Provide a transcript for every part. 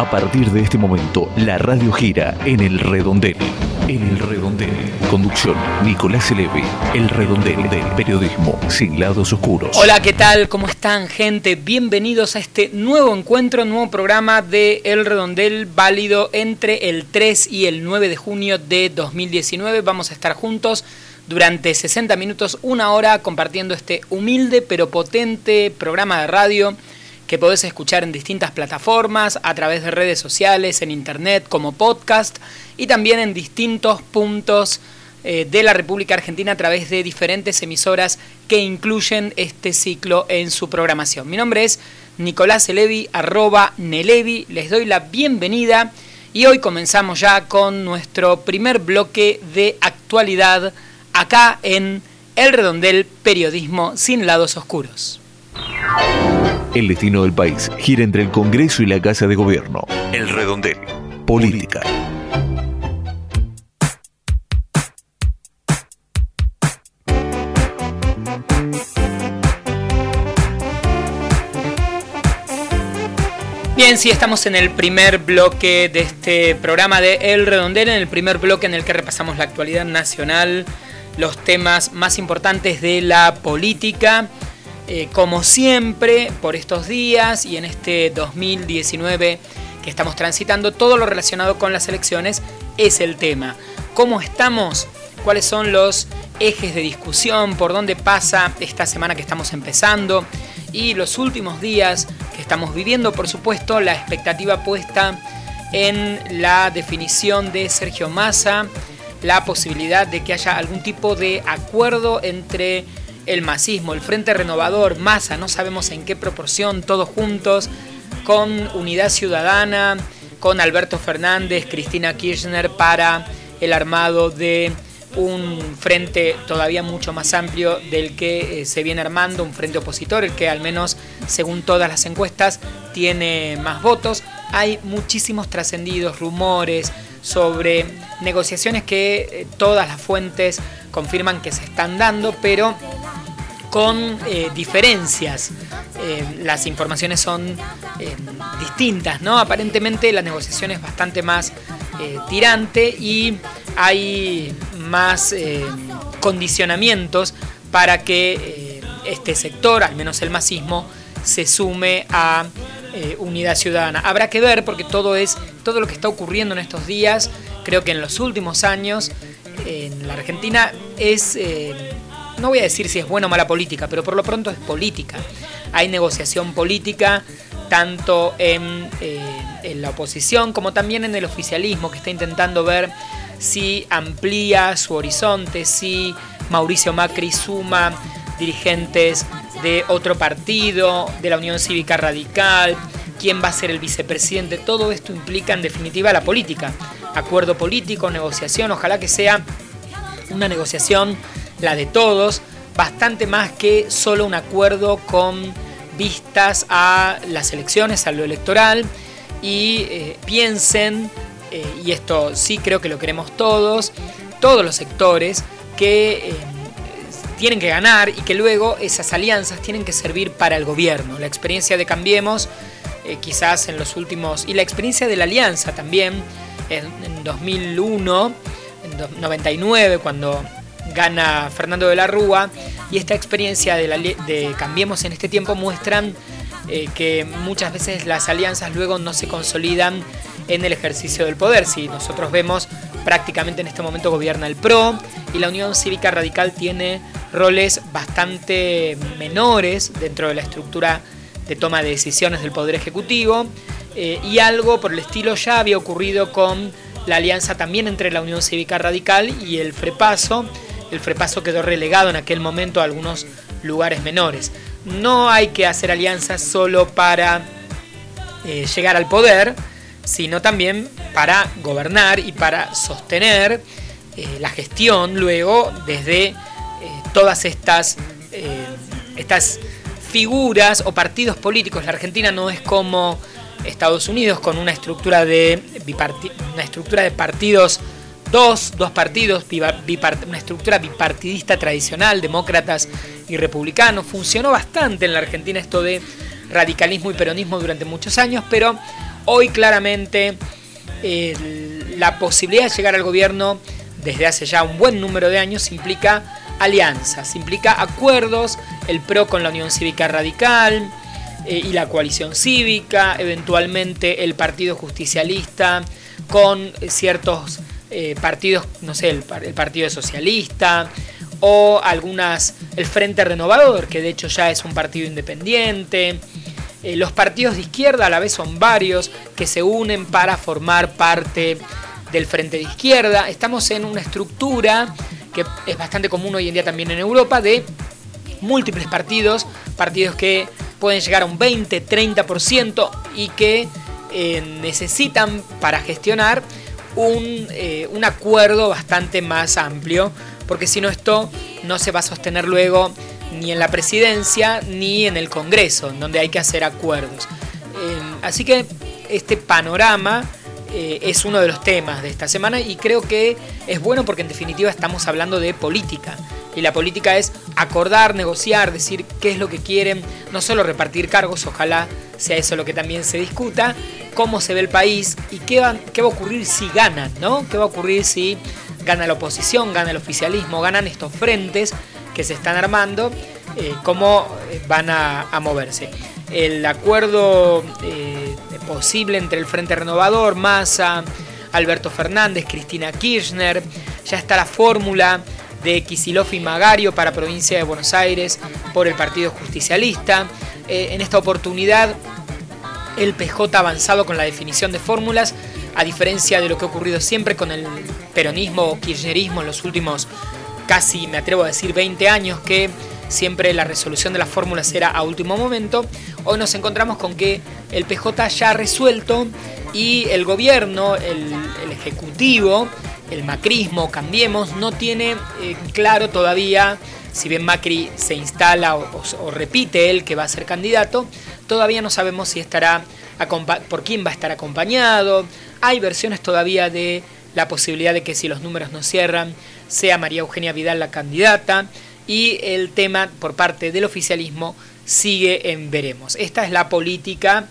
A partir de este momento, la radio gira en el redondel. En el redondel. Conducción, Nicolás Elevi. El redondel del periodismo sin lados oscuros. Hola, ¿qué tal? ¿Cómo están, gente? Bienvenidos a este nuevo encuentro, nuevo programa de El Redondel, válido entre el 3 y el 9 de junio de 2019. Vamos a estar juntos durante 60 minutos, una hora, compartiendo este humilde pero potente programa de radio que podés escuchar en distintas plataformas, a través de redes sociales, en internet, como podcast y también en distintos puntos eh, de la República Argentina a través de diferentes emisoras que incluyen este ciclo en su programación. Mi nombre es Nicolás Elevi, arroba Nelevi, les doy la bienvenida y hoy comenzamos ya con nuestro primer bloque de actualidad acá en El Redondel Periodismo sin lados oscuros. El destino del país gira entre el Congreso y la Casa de Gobierno. El redondel. Política. Bien, sí, estamos en el primer bloque de este programa de El Redondel, en el primer bloque en el que repasamos la actualidad nacional, los temas más importantes de la política eh, como siempre, por estos días y en este 2019 que estamos transitando, todo lo relacionado con las elecciones es el tema. ¿Cómo estamos? ¿Cuáles son los ejes de discusión? ¿Por dónde pasa esta semana que estamos empezando? Y los últimos días que estamos viviendo, por supuesto, la expectativa puesta en la definición de Sergio Massa, la posibilidad de que haya algún tipo de acuerdo entre el masismo, el Frente Renovador, Masa, no sabemos en qué proporción, todos juntos, con Unidad Ciudadana, con Alberto Fernández, Cristina Kirchner para el armado de un frente todavía mucho más amplio del que eh, se viene armando, un frente opositor, el que al menos según todas las encuestas tiene más votos. Hay muchísimos trascendidos, rumores sobre negociaciones que eh, todas las fuentes confirman que se están dando, pero con eh, diferencias. Eh, las informaciones son eh, distintas, ¿no? Aparentemente la negociación es bastante más tirante y hay más condicionamientos para que este sector, al menos el masismo, se sume a Unidad Ciudadana. Habrá que ver porque todo es todo lo que está ocurriendo en estos días, creo que en los últimos años en la Argentina es no voy a decir si es buena o mala política, pero por lo pronto es política. Hay negociación política tanto en, eh, en, la oposición como también en el oficialismo, que está intentando ver si amplía su horizonte, si Mauricio Macri suma dirigentes de otro partido, de la Unión Cívica Radical, quién va a ser el vicepresidente. Todo esto implica en definitiva la política. Acuerdo político, negociación, ojalá que sea una negociación la de todos, bastante más que solo un acuerdo con vistas a las elecciones, a lo electoral, y eh, piensen, eh, y esto sí creo que lo queremos todos, todos los sectores, que eh, tienen que ganar y que luego esas alianzas tienen que servir para el gobierno. La experiencia de Cambiemos, quizás en los últimos, y la experiencia de la alianza también, en, en 2001, en 99, cuando gana Fernando de la Rúa y esta experiencia de, de Cambiemos en este tiempo muestran eh, que muchas veces las alianzas luego no se consolidan en el ejercicio del poder. Si nosotros vemos prácticamente en este momento gobierna el PRO y la Unión Cívica Radical tiene roles bastante menores dentro de la estructura de toma de decisiones del Poder Ejecutivo eh, y algo por el estilo ya había ocurrido con la alianza también entre la Unión Cívica Radical y el FREPASO el Frepaso quedó relegado en aquel momento a algunos lugares menores. No hay que hacer alianzas solo para eh, llegar al poder, sino también para gobernar y para sostener eh, la gestión luego desde eh, todas estas, estas figuras o partidos políticos. La Argentina no es como Estados Unidos con una estructura de, una estructura de partidos dos, dos partidos, una estructura bipartidista tradicional, demócratas y republicanos. Funcionó bastante en la Argentina esto de radicalismo y peronismo durante muchos años, pero Hoy claramente la posibilidad de llegar al gobierno desde hace ya un buen número de años implica alianzas, implica acuerdos, el PRO con la Unión Cívica Radical eh, y la coalición cívica, eventualmente el Partido Justicialista con ciertos eh, partidos, no sé, el, Partido Socialista o algunas, el Frente Renovador, que de hecho ya es un partido independiente. Eh, los partidos de izquierda a la vez son varios que se unen para formar parte del Frente de Izquierda. Estamos en una estructura que es bastante común hoy en día también en Europa de múltiples partidos, partidos que pueden llegar a un 20, 30% y que eh, necesitan para gestionar un, eh, un acuerdo bastante más amplio, porque si no esto no se va a sostener luego ni en la presidencia ni en el Congreso, donde hay que hacer acuerdos. Eh, así que este panorama eh, es uno de los temas de esta semana y creo que es bueno porque en definitiva estamos hablando de política. Y la política es acordar, negociar, decir qué es lo que quieren, no solo repartir cargos, ojalá sea eso lo que también se discuta, cómo se ve el país y qué va, qué va a ocurrir si ganan, ¿no? ¿Qué va a ocurrir si gana la oposición, gana el oficialismo, ganan estos frentes que se están armando, eh, cómo eh, van a, moverse. El acuerdo eh, posible entre el Frente Renovador, Massa, Alberto Fernández, Cristina Kirchner, ya está la fórmula de Kisilov y Magario para provincia de Buenos Aires por el Partido Justicialista. en esta oportunidad, el PJ ha avanzado con la definición de fórmulas, a diferencia de lo que ha ocurrido siempre con el peronismo o kirchnerismo en los últimos casi, me atrevo a decir, 20 años que siempre la resolución de las fórmulas era a último momento, hoy nos encontramos con que el PJ ya ha resuelto y el gobierno, el, ejecutivo, el macrismo, cambiemos, no tiene eh, claro todavía, si bien Macri se instala o, repite él que va a ser candidato, todavía no sabemos si estará por quién va a estar acompañado. Hay versiones todavía de la posibilidad de que si los números no cierran, sea María Eugenia Vidal la candidata y el tema por parte del oficialismo sigue en veremos. Esta es la política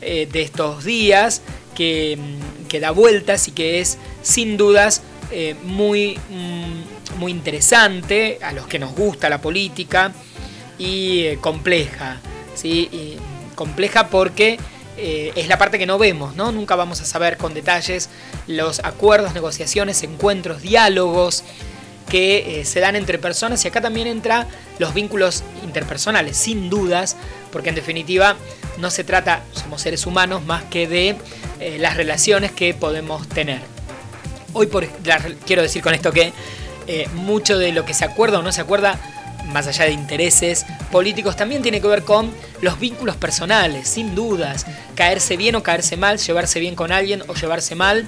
eh, de estos días que, mm, que, da vueltas y que es sin dudas eh, muy, mm, muy interesante a los que nos gusta la política y eh, compleja. ¿sí? compleja porque es la parte que no vemos, ¿no? Nunca vamos a saber con detalles los acuerdos, negociaciones, encuentros, diálogos que eh, se dan entre personas y acá también entra los vínculos interpersonales, sin dudas, porque en definitiva no se trata, somos seres humanos, más que de eh, las relaciones que podemos tener. Hoy quiero decir con esto que eh, mucho de lo que se acuerda o no se acuerda, más allá de intereses políticos, también tiene que ver con los vínculos personales, sin dudas, caerse bien o caerse mal, llevarse bien con alguien o llevarse mal,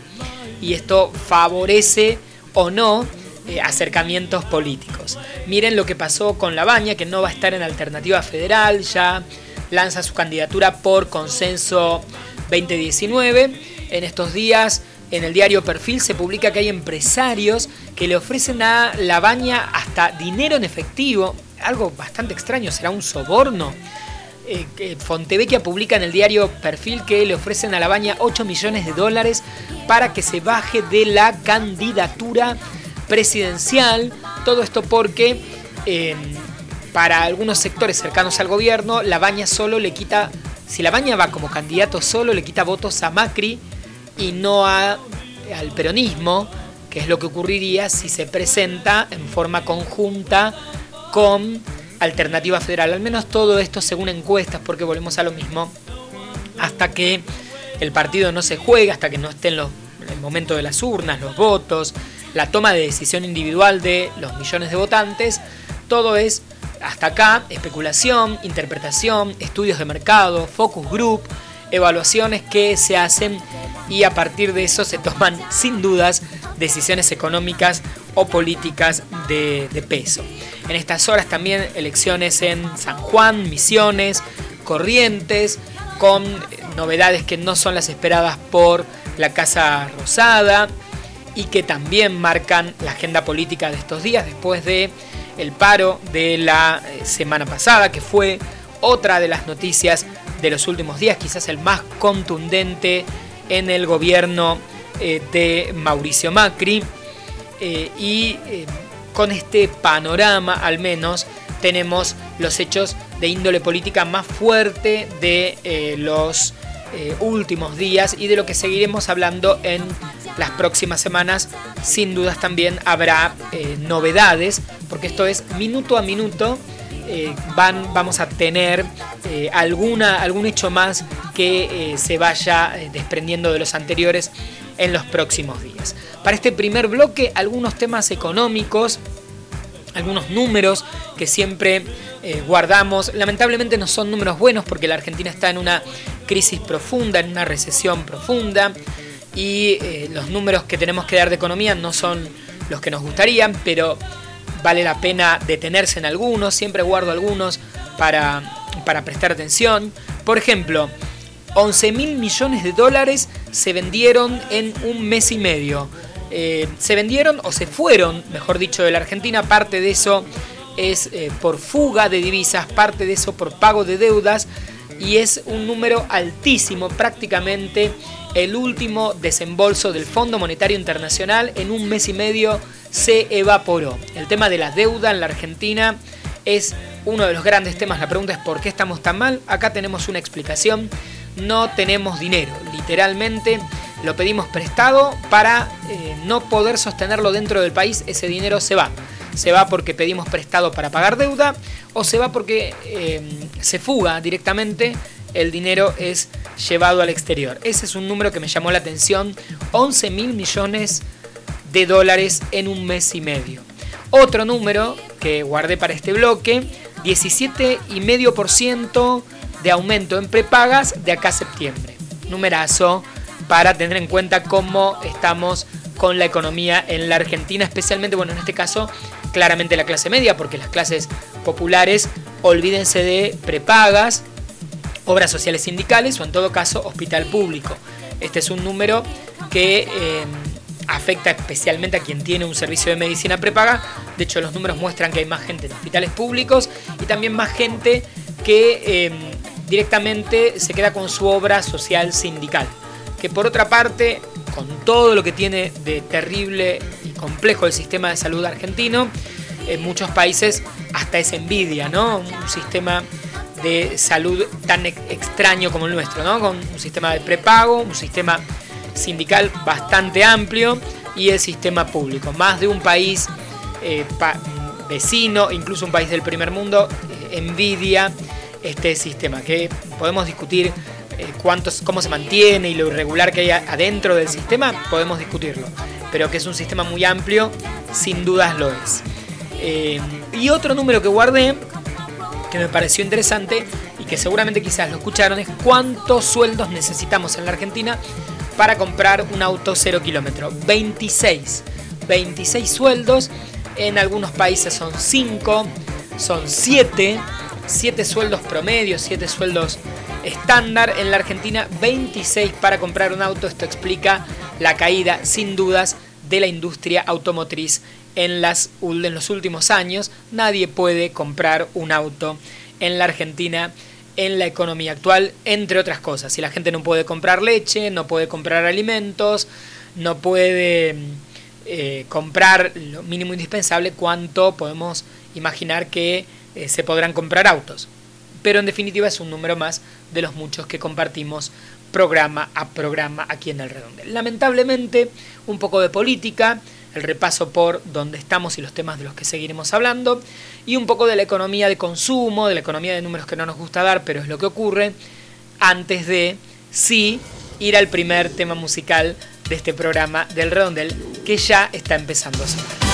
y esto favorece o no eh, acercamientos políticos. Miren lo que pasó con Labaña, que no va a estar en alternativa federal, ya lanza su candidatura por consenso 2019. En estos días, en el diario Perfil se publica que hay empresarios que le ofrecen a Labaña hasta dinero en efectivo, algo bastante extraño, será un soborno. Eh, Fontevecchia publica en el diario Perfil que le ofrecen a Labaña 8 millones de dólares para que se baje de la candidatura presidencial, todo esto porque em, para algunos sectores cercanos al gobierno, la baña solo le quita, si la baña va como candidato solo, le quita votos a Macri y no a, al peronismo, que es lo que ocurriría si se presenta en forma conjunta con Alternativa Federal. Al menos todo esto según encuestas, porque volvemos a lo mismo, hasta que el partido no se juega, hasta que no esté en, en el momento de las urnas, los votos, la toma de decisión individual de los millones de votantes, todo es hasta acá especulación, interpretación, estudios de mercado, focus group, evaluaciones que se hacen y a partir de eso se toman sin dudas decisiones económicas o políticas de, de, peso. En estas horas también elecciones en San Juan, Misiones, Corrientes, con novedades que no son las esperadas por la Casa Rosada, y que también marcan la agenda política de estos días después de el paro de la eh, semana pasada que fue otra de las noticias de los últimos días, quizás el más contundente en el gobierno eh, de Mauricio Macri. Eh, y con este panorama al menos tenemos los hechos de índole política más fuerte de los últimos días y de lo que seguiremos hablando en las próximas semanas. Sin dudas también habrá novedades, porque esto es minuto a minuto eh, van, vamos a tener eh, alguna, algún hecho más que eh, se vaya desprendiendo de los anteriores en los próximos días. Para este primer bloque, algunos temas económicos, algunos números que siempre guardamos. Lamentablemente no son números buenos porque la Argentina está en una crisis profunda, en una recesión profunda y los números que tenemos que dar de economía no son los que nos gustarían, pero vale la pena detenerse en algunos, siempre guardo algunos para, para prestar atención. Por ejemplo, 11 mil millones de dólares se vendieron en un mes y medio. Eh, se vendieron o se fueron, mejor dicho, de la Argentina. Parte de eso es eh, por fuga de divisas, parte de eso por pago de deudas y es un número altísimo, prácticamente el último desembolso del Fondo Monetario Internacional en un mes y medio se evaporó. El tema de la deuda en la Argentina es uno de los grandes temas. La pregunta es ¿por qué estamos tan mal? Acá tenemos una explicación. No tenemos dinero. Literalmente lo pedimos prestado para eh, no poder sostenerlo dentro del país. Ese dinero se va. Se va porque pedimos prestado para pagar deuda o se va porque eh, se fuga directamente. El dinero es llevado al exterior. Ese es un número que me llamó la atención. 11 mil millones de dólares en un mes y medio. Otro número que guardé para este bloque, 17,5% de aumento en prepagas de acá a septiembre. Numerazo para tener en cuenta cómo estamos con la economía en la Argentina, especialmente, bueno, en este caso, claramente la clase media, porque las clases populares, olvídense de prepagas, obras sociales sindicales o en todo caso hospital público. Este es un número que eh, afecta especialmente a quien tiene un servicio de medicina prepaga. De hecho, los números muestran que hay más gente en hospitales públicos y también más gente que em, directamente se queda con su obra social sindical. Que por otra parte, con todo lo que tiene de terrible y complejo el sistema de salud argentino, en muchos países hasta es envidia, ¿no? Un sistema de salud tan extraño como el nuestro, ¿no? Con un sistema de prepago, un sistema sindical bastante amplio y el sistema público. Más de un país eh, vecino, incluso un país del primer mundo, envidia este sistema, que podemos discutir cuántos, cómo se mantiene y lo irregular que hay adentro del sistema, podemos discutirlo, pero que es un sistema muy amplio, sin dudas lo es. y otro número que guardé, que me pareció interesante y que seguramente quizás lo escucharon, es cuántos sueldos necesitamos en la Argentina para comprar un auto 0 kilómetro. 26. 26 sueldos. En algunos países son 5, son 7. 7 sueldos promedio, 7 sueldos estándar. En la Argentina 26 para comprar un auto. Esto explica la caída sin dudas de la industria automotriz en, las, en los últimos años. Nadie puede comprar un auto en la Argentina en la economía actual, entre otras cosas. Si la gente no puede comprar leche, no puede comprar alimentos, no puede eh, comprar lo mínimo indispensable, ¿cuánto podemos imaginar que eh, se podrán comprar autos? Pero en definitiva es un número más de los muchos que compartimos programa a programa aquí en el Redondel. Lamentablemente, un poco de política, el repaso por dónde estamos y los temas de los que seguiremos hablando, y un poco de la economía de consumo, de la economía de números que no nos gusta dar, pero es lo que ocurre, antes de, sí, ir al primer tema musical de este programa del Redondel, que ya está empezando a sonar.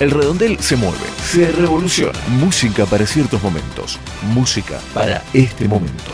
El redondel se mueve, se revoluciona. Música para ciertos momentos, música para este momento.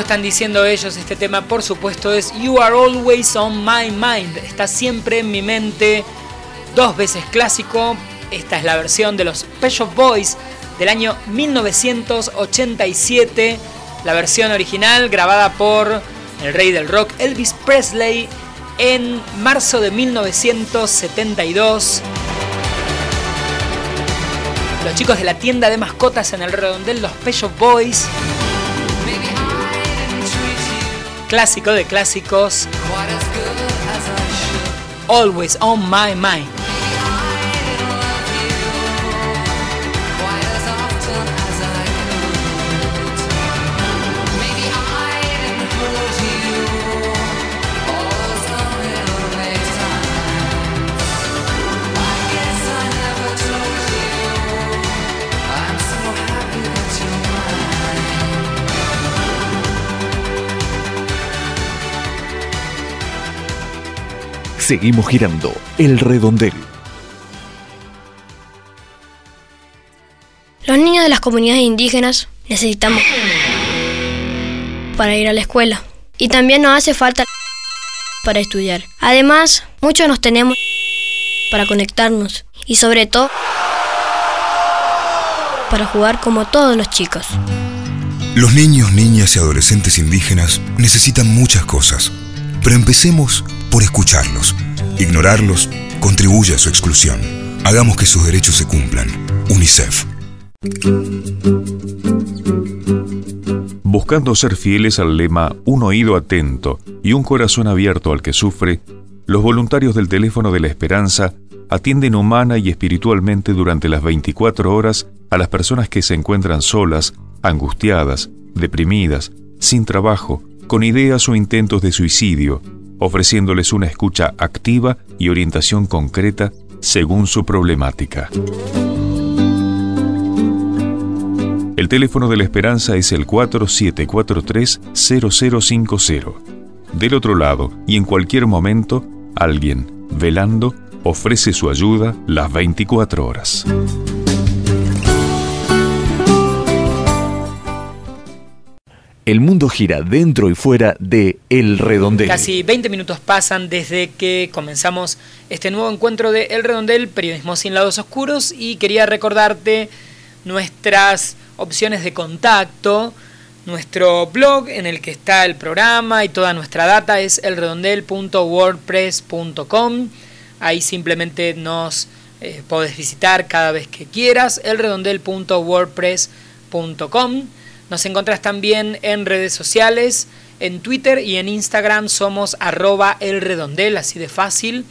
Están diciendo ellos, este tema por supuesto es You Are Always On My Mind, está siempre en mi mente, dos veces clásico, esta es la versión de los Pet Boys del año 1987, la versión original grabada por el rey del rock Elvis Presley en marzo de 1972. Los chicos de la tienda de mascotas en el redondel, los Pet Boys clásico de clásicos. Always on my mind. Seguimos girando el redondel. Los niños de las comunidades indígenas necesitamos para ir a la escuela. Y también nos hace falta para estudiar. Además, muchos nos tenemos para conectarnos y sobre todo para jugar como todos los chicos. Los niños, niñas y adolescentes indígenas necesitan muchas cosas, pero empecemos por escucharlos. Ignorarlos contribuye a su exclusión. Hagamos que sus derechos se cumplan. UNICEF. Buscando ser fieles al lema Un oído atento y un corazón abierto al que sufre, los voluntarios del teléfono de la esperanza atienden humana y espiritualmente durante las 24 horas a las personas que se encuentran solas, angustiadas, deprimidas, sin trabajo, con ideas o intentos de suicidio, ofreciéndoles una escucha activa y orientación concreta según su problemática. El teléfono de la esperanza es el 4743-0050. Del otro lado, y en cualquier momento, alguien, velando, ofrece su ayuda las 24 horas. El mundo gira dentro y fuera de El Redondel. Casi 20 minutos pasan desde que comenzamos este nuevo encuentro de El Redondel, Periodismo sin lados oscuros, y quería recordarte nuestras opciones de contacto. Nuestro blog en el que está el programa y toda nuestra data es elredondel.wordpress.com. Ahí simplemente nos eh, podés visitar cada vez que quieras, elredondel.wordpress.com. Nos encontrás también en redes sociales, en Twitter y en Instagram somos arroba elredondel, así de fácil.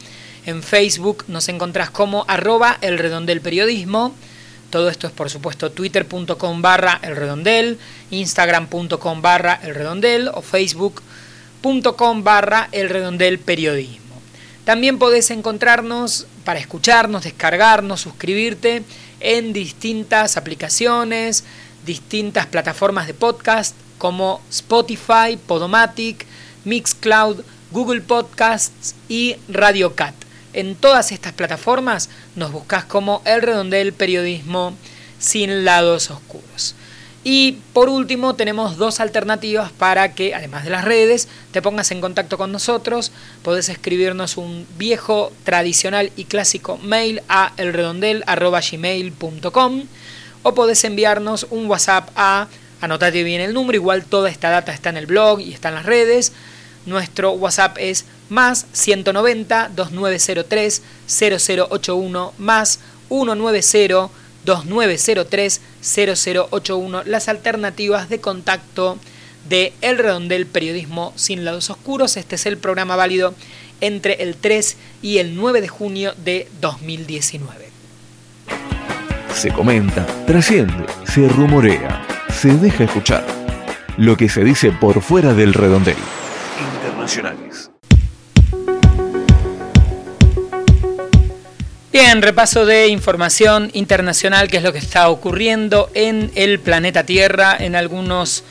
En Facebook nos encontrás como arroba elredondel periodismo. Todo esto es por supuesto twitter.com barra elredondel, instagram.com barra elredondel o facebook.com barra elredondel periodismo. También podés encontrarnos para escucharnos, descargarnos, suscribirte en distintas aplicaciones, distintas plataformas de podcast como Spotify, Podomatic, Mixcloud, Google Podcasts y Radio Cat. En todas estas plataformas nos buscas como El Redondel Periodismo sin lados oscuros. Y por último tenemos dos alternativas para que, además de las redes, te pongas en contacto con nosotros. Podés escribirnos un viejo, tradicional y clásico mail a elredondel.gmail.com o podés enviarnos un WhatsApp a, anotate bien el número, igual toda esta data está en el blog y está en las redes. Nuestro WhatsApp es más 190 2903 0081 más 190 2903 0081 las alternativas de contacto de El Redondel Periodismo sin lados oscuros. Este es el programa válido entre el 3 y el 9 de junio de 2019 se comenta, trasciende, se rumorea, se deja escuchar. Lo que se dice por fuera del redondel. Internacionales. Bien, repaso de información internacional, que es lo que está ocurriendo en el planeta Tierra, en algunos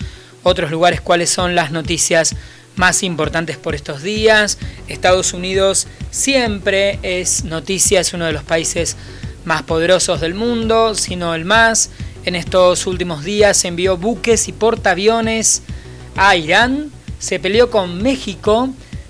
otros lugares, cuáles son las noticias más importantes por estos días. Estados Unidos siempre es noticia, es uno de los países más poderosos del mundo, sino el más. En estos últimos días envió buques y portaaviones a Irán, se peleó con México,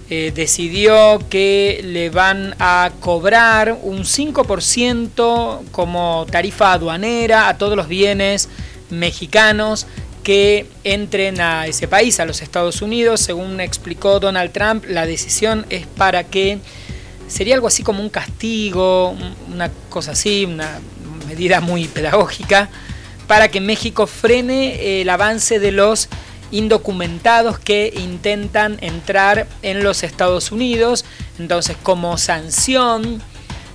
eh, decidió que le van a cobrar un 5% como tarifa aduanera a todos los bienes mexicanos que entren a ese país, a los Estados Unidos. Según explicó Donald Trump, la decisión es para que sería algo así como un castigo, una cosa así, una medida muy pedagógica, para que México frene el avance de los indocumentados que intentan entrar en los Estados Unidos. Entonces, como sanción,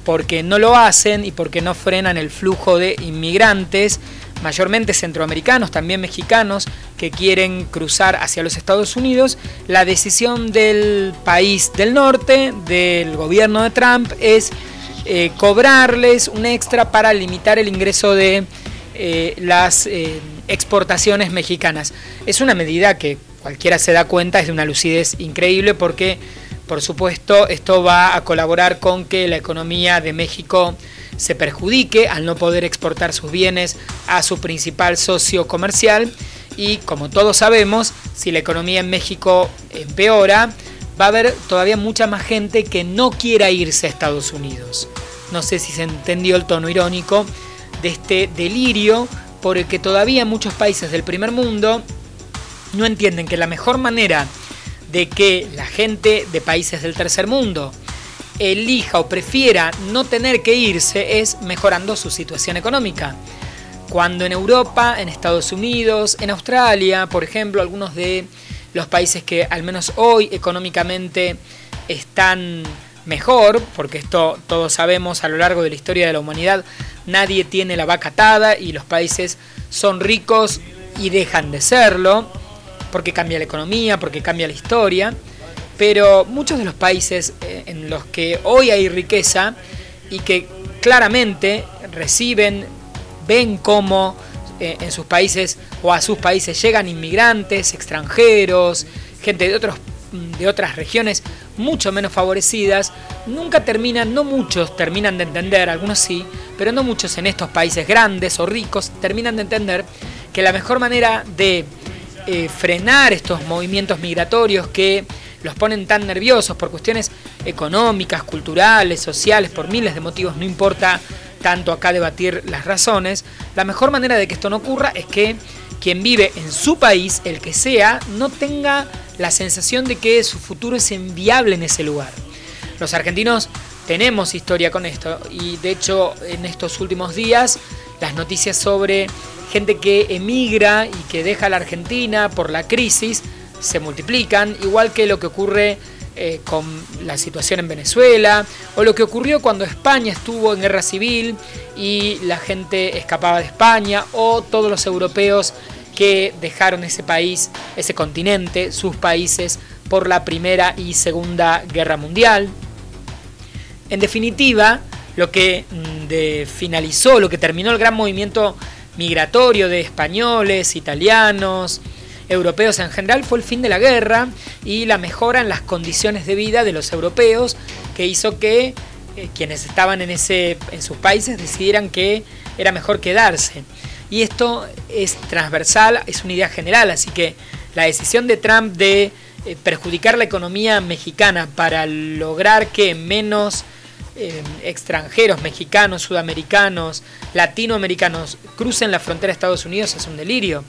porque no lo hacen y porque no frenan el flujo de inmigrantes, mayormente centroamericanos, también mexicanos, que quieren cruzar hacia los Estados Unidos, la decisión del país del norte, del gobierno de Trump, es eh, cobrarles un extra para limitar el ingreso de eh, las eh, exportaciones mexicanas. Es una medida que cualquiera se da cuenta, es de una lucidez increíble porque, por supuesto, esto va a colaborar con que la economía de México se perjudique al no poder exportar sus bienes a su principal socio comercial y como todos sabemos, si la economía en México empeora, va a haber todavía mucha más gente que no quiera irse a Estados Unidos. No sé si se entendió el tono irónico de este delirio por el que todavía muchos países del primer mundo no entienden que la mejor manera de que la gente de países del tercer mundo elija o prefiera no tener que irse es mejorando su situación económica. Cuando en Europa, en Estados Unidos, en Australia, por ejemplo, algunos de los países que al menos hoy económicamente están mejor, porque esto todos sabemos a lo largo de la historia de la humanidad, nadie tiene la vaca atada y los países son ricos y dejan de serlo, porque cambia la economía, porque cambia la historia. Pero muchos de los países eh, en los que hoy hay riqueza y que claramente reciben, ven cómo eh, en sus países o a sus países llegan inmigrantes, extranjeros, gente de, otros, de otras regiones mucho menos favorecidas, nunca terminan, no muchos terminan de entender, algunos sí, pero no muchos en estos países grandes o ricos terminan de entender que la mejor manera de eh, frenar estos movimientos migratorios que los ponen tan nerviosos por cuestiones económicas, culturales, sociales, por miles de motivos, no importa tanto acá debatir las razones, la mejor manera de que esto no ocurra es que quien vive en su país, el que sea, no tenga la sensación de que su futuro es enviable en ese lugar. Los argentinos tenemos historia con esto y de hecho en estos últimos días las noticias sobre gente que emigra y que deja la Argentina por la crisis se multiplican, igual que lo que ocurre eh, con la situación en Venezuela, o lo que ocurrió cuando España estuvo en guerra civil y la gente escapaba de España, o todos los europeos que dejaron ese país, ese continente, sus países, por la Primera y Segunda Guerra Mundial. En definitiva, lo que mm, finalizó, lo que terminó el gran movimiento migratorio de españoles, italianos, europeos en general fue el fin de la guerra y la mejora en las condiciones de vida de los europeos que hizo que eh, quienes estaban en, ese, en sus países decidieran que era mejor quedarse. Y esto es transversal, es una idea general, así que la decisión de Trump de eh, perjudicar la economía mexicana para lograr que menos eh, extranjeros, mexicanos, sudamericanos, latinoamericanos crucen la frontera de Estados Unidos es un delirio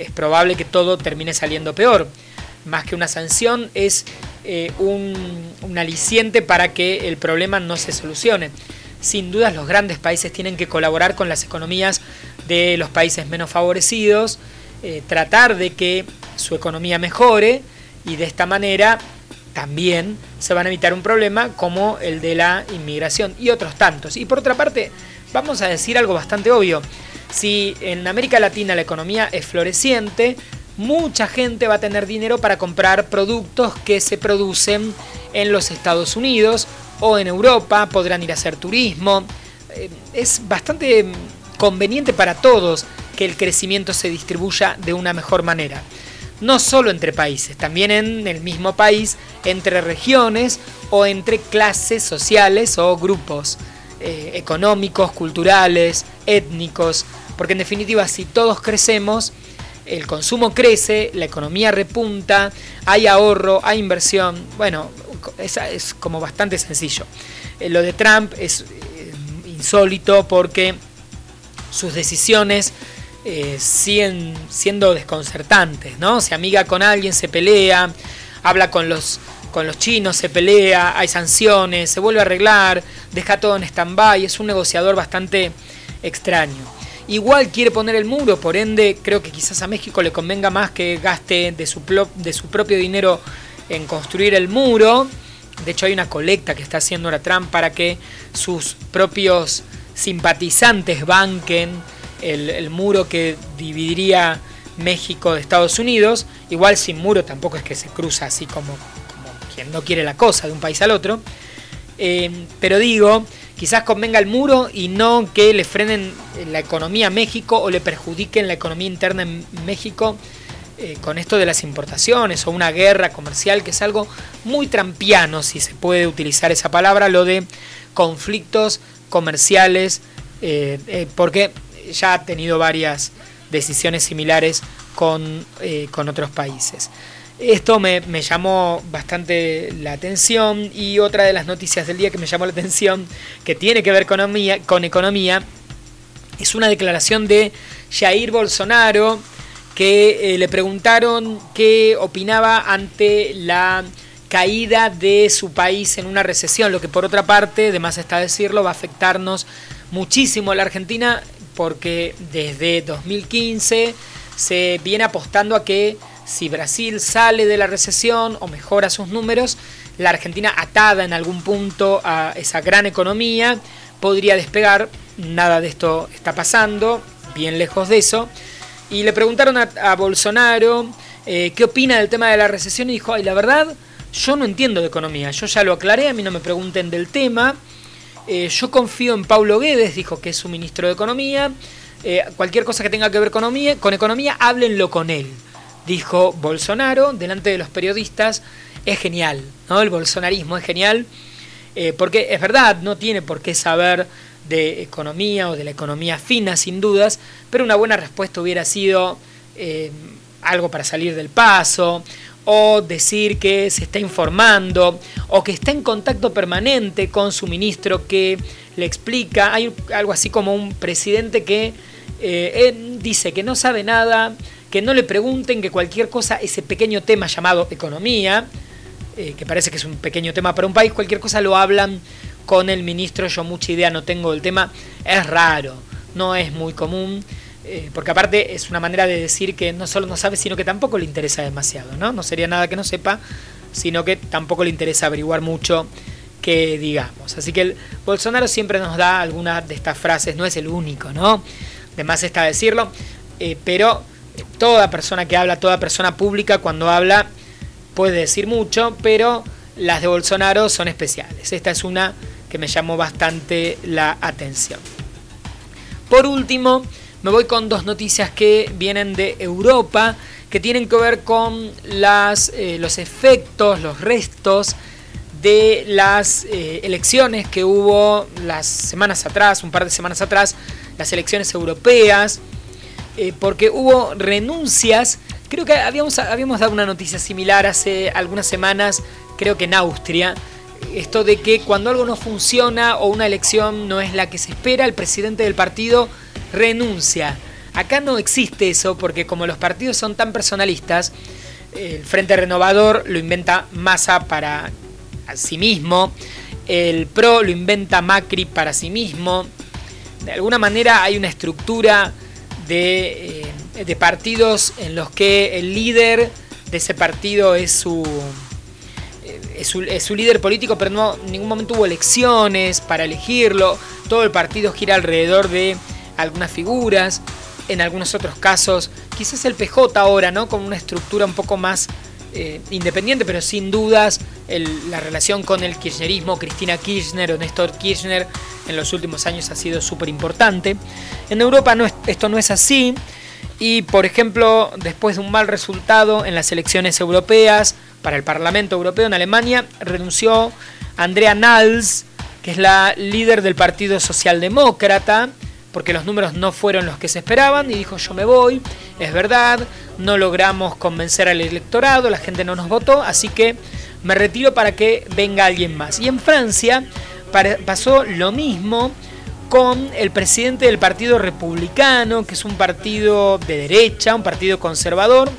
es probable que todo termine saliendo peor. Más que una sanción, es eh, un, aliciente para que el problema no se solucione. Sin dudas los grandes países tienen que colaborar con las economías de los países menos favorecidos, eh, tratar de que su economía mejore y de esta manera también se van a evitar un problema como el de la inmigración y otros tantos. Y por otra parte, vamos a decir algo bastante obvio. Si en América Latina la economía es floreciente, mucha gente va a tener dinero para comprar productos que se producen en los Estados Unidos o en Europa, podrán ir a hacer turismo. Eh, es bastante conveniente para todos que el crecimiento se distribuya de una mejor manera. No solo entre países, también en el mismo país, entre regiones o entre clases sociales o grupos eh, económicos, culturales, étnicos, porque en definitiva si todos crecemos, el consumo crece, la economía repunta, hay ahorro, hay inversión, bueno, es, es como bastante sencillo. Eh, lo de Trump es eh, insólito porque sus decisiones eh, siendo desconcertantes, ¿no? Se amiga con alguien, se pelea, habla con los, con los chinos, se pelea, hay sanciones, se vuelve a arreglar, deja todo en stand-by, es un negociador bastante extraño. Igual quiere poner el muro, por ende creo que quizás a México le convenga más que gaste de su, de su propio dinero en construir el muro. De hecho hay una colecta que está haciendo ahora Trump para que sus propios simpatizantes banquen el, muro que dividiría México de Estados Unidos. Igual sin muro tampoco es que se cruza así como, quien no quiere la cosa de un país al otro. Eh, pero digo, quizás convenga el muro y no que le frenen la economía a México o le perjudiquen la economía interna en México eh, con esto de las importaciones o una guerra comercial, que es algo muy trampiano, si se puede utilizar esa palabra, lo de conflictos comerciales, eh, porque ya ha tenido varias decisiones similares con, eh, con otros países. Esto me, llamó bastante la atención y otra de las noticias del día que me llamó la atención, que tiene que ver con economía, con economía es una declaración de Jair Bolsonaro que eh, le preguntaron qué opinaba ante la caída de su país en una recesión, lo que por otra parte, además está decirlo, va a afectarnos muchísimo a la Argentina porque desde 2015 se viene apostando a que si Brasil sale de la recesión o mejora sus números, la Argentina atada en algún punto a esa gran economía podría despegar. Nada de esto está pasando, bien lejos de eso. Y le preguntaron a, Bolsonaro eh, qué opina del tema de la recesión y dijo, ay, la verdad, yo no entiendo de economía, yo ya lo aclaré, a mí no me pregunten del tema. Eh, yo confío en Paulo Guedes, dijo que es su ministro de Economía. Eh, cualquier cosa que tenga que ver con economía, con economía, háblenlo con él, dijo Bolsonaro delante de los periodistas. Es genial, ¿no? El bolsonarismo es genial, eh, porque es verdad, no tiene por qué saber de economía o de la economía fina, sin dudas, pero una buena respuesta hubiera sido algo para salir del paso, o decir que se está informando o que está en contacto permanente con su ministro que le explica. Hay algo así como un presidente que eh, dice que no sabe nada, que no le pregunten que cualquier cosa, ese pequeño tema llamado economía, eh, que parece que es un pequeño tema para un país, cualquier cosa lo hablan con el ministro, yo mucha idea no tengo del tema, es raro, no es muy común. Eh, porque aparte es una manera de decir que no solo no sabe, sino que tampoco le interesa demasiado, ¿no? No sería nada que no sepa, sino que tampoco le interesa averiguar mucho que digamos. Así que el Bolsonaro siempre nos da alguna de estas frases, no es el único, ¿no? De más está decirlo, eh, pero toda persona que habla, toda persona pública cuando habla puede decir mucho, pero las de Bolsonaro son especiales. Esta es una que me llamó bastante la atención. Por último, me voy con dos noticias que vienen de Europa, que tienen que ver con las, eh, los efectos, los restos de las eh, elecciones que hubo las semanas atrás, un par de semanas atrás, las elecciones europeas, eh, porque hubo renuncias. Creo que habíamos, habíamos dado una noticia similar hace algunas semanas, creo que en Austria, esto de que cuando algo no funciona o una elección no es la que se espera, el presidente del partido renuncia. Acá no existe eso porque como los partidos son tan personalistas, el Frente Renovador lo inventa Massa para sí mismo, el PRO lo inventa Macri para sí mismo. De alguna manera hay una estructura de, eh, de partidos en los que el líder de ese partido es su, eh, es su, es su, líder político, pero no en ningún momento hubo elecciones para elegirlo. Todo el partido gira alrededor de algunas figuras, en algunos otros casos, quizás el PJ ahora, ¿no? Con una estructura un poco más eh, independiente, pero sin dudas la relación con el kirchnerismo, Cristina Kirchner o Néstor Kirchner en los últimos años ha sido súper importante. En Europa no esto no es así. Y por ejemplo, después de un mal resultado en las elecciones europeas para el Parlamento Europeo en Alemania, renunció Andrea Nals, que es la líder del Partido Socialdemócrata, porque los números no fueron los que se esperaban y dijo yo me voy, es verdad, no logramos convencer al electorado, la gente no nos votó, así que me retiro para que venga alguien más. Y en Francia pasó lo mismo con el presidente del Partido Republicano, que es un partido de derecha, un partido conservador,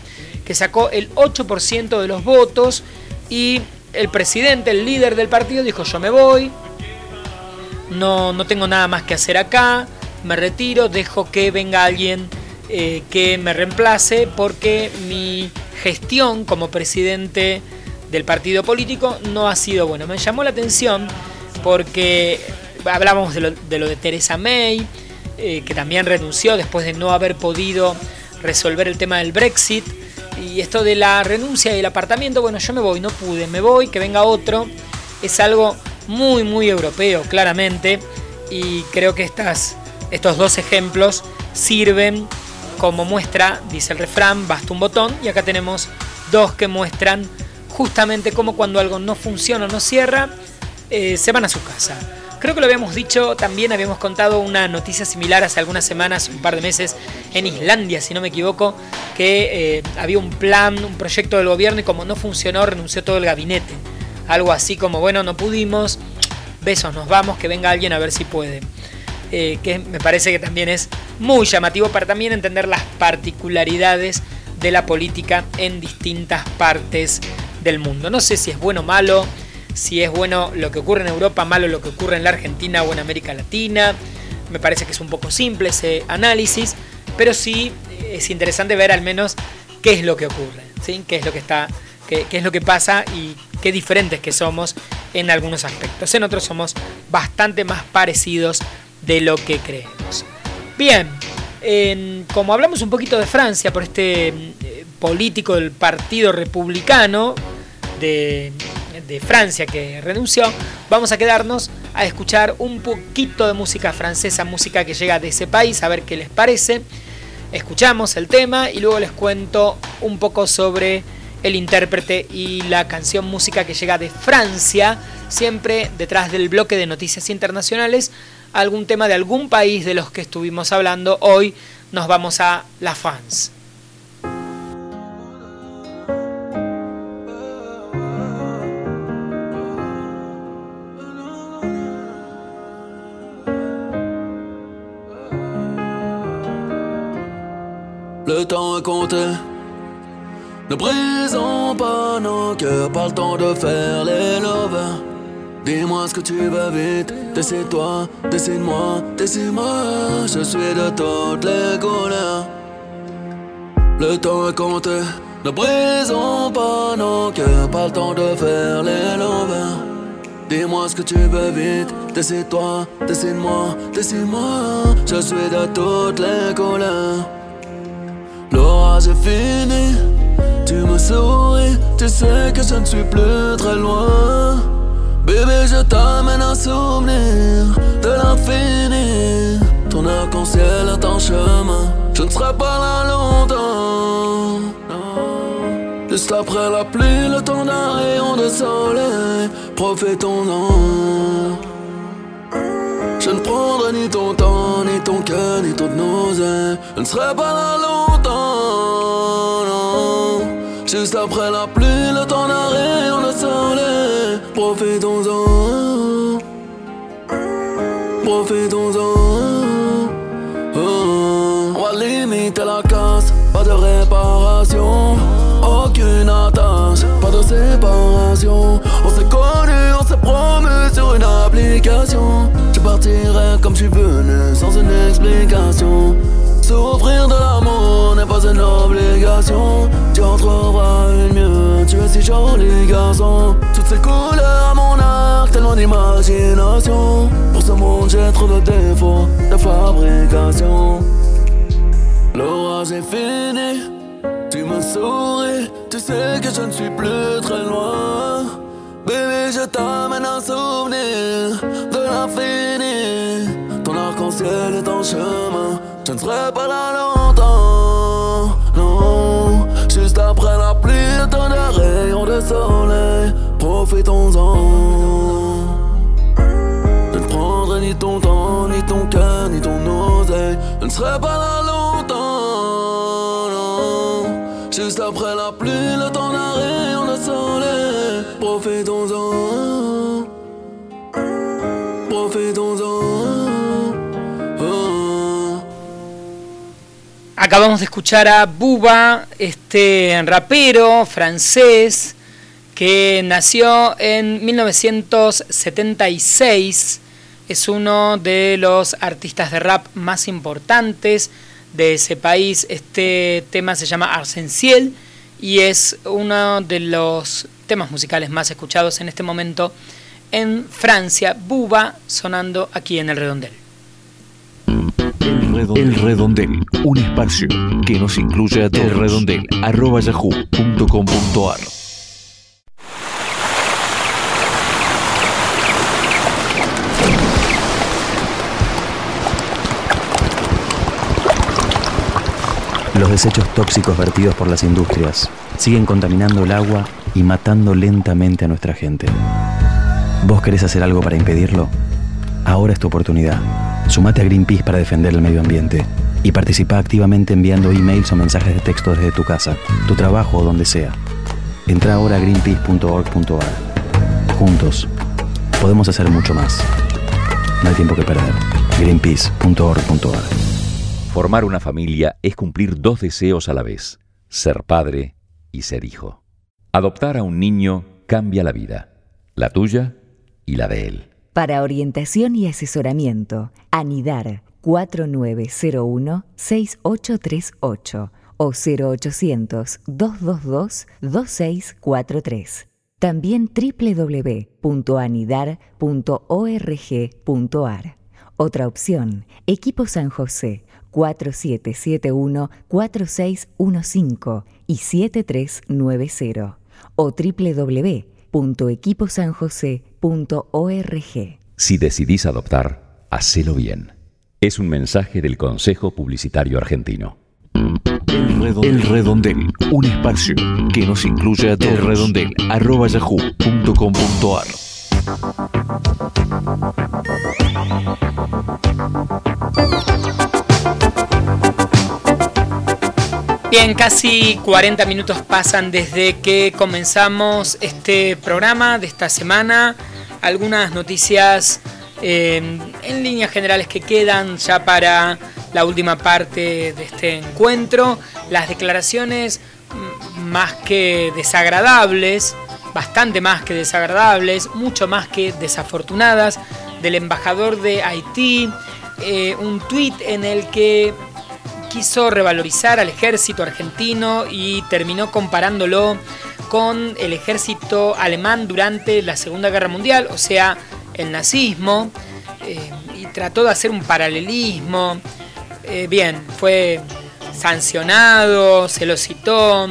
que sacó el 8% de los votos y el presidente, el líder del partido, dijo yo me voy, no, no tengo nada más que hacer acá, me retiro, dejo que venga alguien eh, que me reemplace porque mi gestión como presidente del partido político no ha sido buena. Me llamó la atención porque hablábamos de lo de, Teresa May, eh, que también renunció después de no haber podido resolver el tema del Brexit. Y esto de la renuncia y el apartamiento, bueno, yo me voy, no pude, me voy, que venga otro. Es algo muy, muy europeo, claramente. Y creo que estas, estos dos ejemplos sirven como muestra, dice el refrán, basta un botón. Y acá tenemos dos que muestran justamente cómo cuando algo no funciona o no cierra, eh, se van a su casa. Creo que lo habíamos dicho, también habíamos contado una noticia similar hace algunas semanas, un par de meses, en Islandia, si no me equivoco, que eh, había un plan, un proyecto del gobierno y como no funcionó, renunció todo el gabinete. Algo así como, bueno, no pudimos, besos, nos vamos, que venga alguien a ver si puede. Eh, que me parece que también es muy llamativo para también entender las particularidades de la política en distintas partes del mundo. No sé si es bueno o malo, si es bueno lo que ocurre en Europa, malo lo que ocurre en la Argentina o en América Latina. Me parece que es un poco simple ese análisis, pero sí es interesante ver al menos qué es lo que ocurre, ¿sí? qué es lo que está, qué, es lo que pasa y qué diferentes que somos en algunos aspectos. En otros somos bastante más parecidos de lo que creemos. Bien, como hablamos un poquito de Francia por este eh, político del Partido Republicano, de, Francia que renunció, vamos a quedarnos a escuchar un poquito de música francesa, música que llega de ese país, a ver qué les parece. Escuchamos el tema y luego les cuento un poco sobre el intérprete y la canción música que llega de Francia, siempre detrás del bloque de noticias internacionales, algún tema de algún país de los que estuvimos hablando. Hoy nos vamos a la France. Le temps est compté. Ne brisons pas nos cœurs, pas le temps de faire les lovers. Dis-moi ce que tu veux vite, décide-toi, décide-moi, décide-moi. Je suis de toutes les couleurs. Le temps est compté. Ne brisons pas nos cœurs, pas le temps de faire les lovers. Dis-moi ce que tu veux vite, décide-toi, décide-moi, décide-moi. Je suis de toutes les couleurs. L'orage est fini, tu me souris, tu sais que je ne suis plus très loin. Bébé, je t'amène un souvenir de l'infini. Ton arc-en-ciel est en chemin, je ne serai pas là longtemps. Juste après la pluie, le temps d'un rayon de soleil, profitons-en. Je ne prendrai ni ton temps, ni ton cœur, ni ton nausée. Je ne serai pas là longtemps, non. Juste après la pluie, le Profitons-en. Profitons-en. Oh. On va limiter la casse, pas de réparation. Aucune attache, pas de séparation. On s'est connus, on s'est promu sur une application partirai comme je suis venu sans une explication. Souffrir de l'amour n'est pas une obligation. Tu en trouveras une mieux, tu es si joli garçon. Ces couleurs à mon arc, tellement d'imagination. Pour ce monde, j'ai trop de défauts de fabrication. L'orage est fini, tu me souris, tu sais que je ne suis plus très loin. Bébé, je t'amène un souvenir de l'infini. Ton arc-en-ciel est en chemin, je ne serai pas là longtemps. Non, juste après la pluie, le temps de rayons de soleil. Profitons-en. Je ne prendrai ni ton temps, ni ton cœur, ni ton oseille. Je ne serai pas là longtemps. Non, juste après la pluie, le temps d'un rayon de soleil. Profitons-en. Acabamos de escuchar a Buba, este rapero francés que nació en 1976. Es uno de los artistas de rap más importantes de ese país. Este tema se llama Arsenciel y es uno de los temas musicales más escuchados en este momento en Francia, Buba sonando aquí en el redondel. El redondel, un espacio que nos incluye a todos. El redondel, arroba yahoo.com.ar. Los desechos tóxicos vertidos por las industrias siguen contaminando el agua y matando lentamente a nuestra gente. ¿Vos querés hacer algo para impedirlo? Ahora es tu oportunidad. Sumate a Greenpeace para defender el medio ambiente y participa activamente enviando emails o mensajes de texto desde tu casa, tu trabajo o donde sea. Entra ahora a greenpeace.org.ar. Juntos, podemos hacer mucho más. No hay tiempo que perder. greenpeace.org.ar. Formar una familia es cumplir dos deseos a la vez, ser padre y ser hijo. Adoptar a un niño cambia la vida, la tuya y la de él. Para orientación y asesoramiento, anidar 4901-6838 o 0800-222-2643. También www.anidar.org.ar. Otra opción, Equipo San José 4771-4615 y 7390 o www.equiposanjose.org. Si decidís adoptar, hacelo bien. Es un mensaje del Consejo Publicitario Argentino. El redondel, un espacio que nos incluye a todos. El redondel, arroba yahoo.com.ar. Bien, casi 40 minutos pasan desde que comenzamos este programa de esta semana. Algunas noticias eh, en líneas generales que quedan ya para la última parte de este encuentro. Las declaraciones más que desagradables, bastante más que desagradables, mucho más que desafortunadas del embajador de Haití. Eh, un tuit en el que quiso revalorizar al ejército argentino y terminó comparándolo con el ejército alemán durante la Segunda Guerra Mundial, o sea, el nazismo, eh, y trató de hacer un paralelismo. Eh, bien, fue sancionado, se lo citó.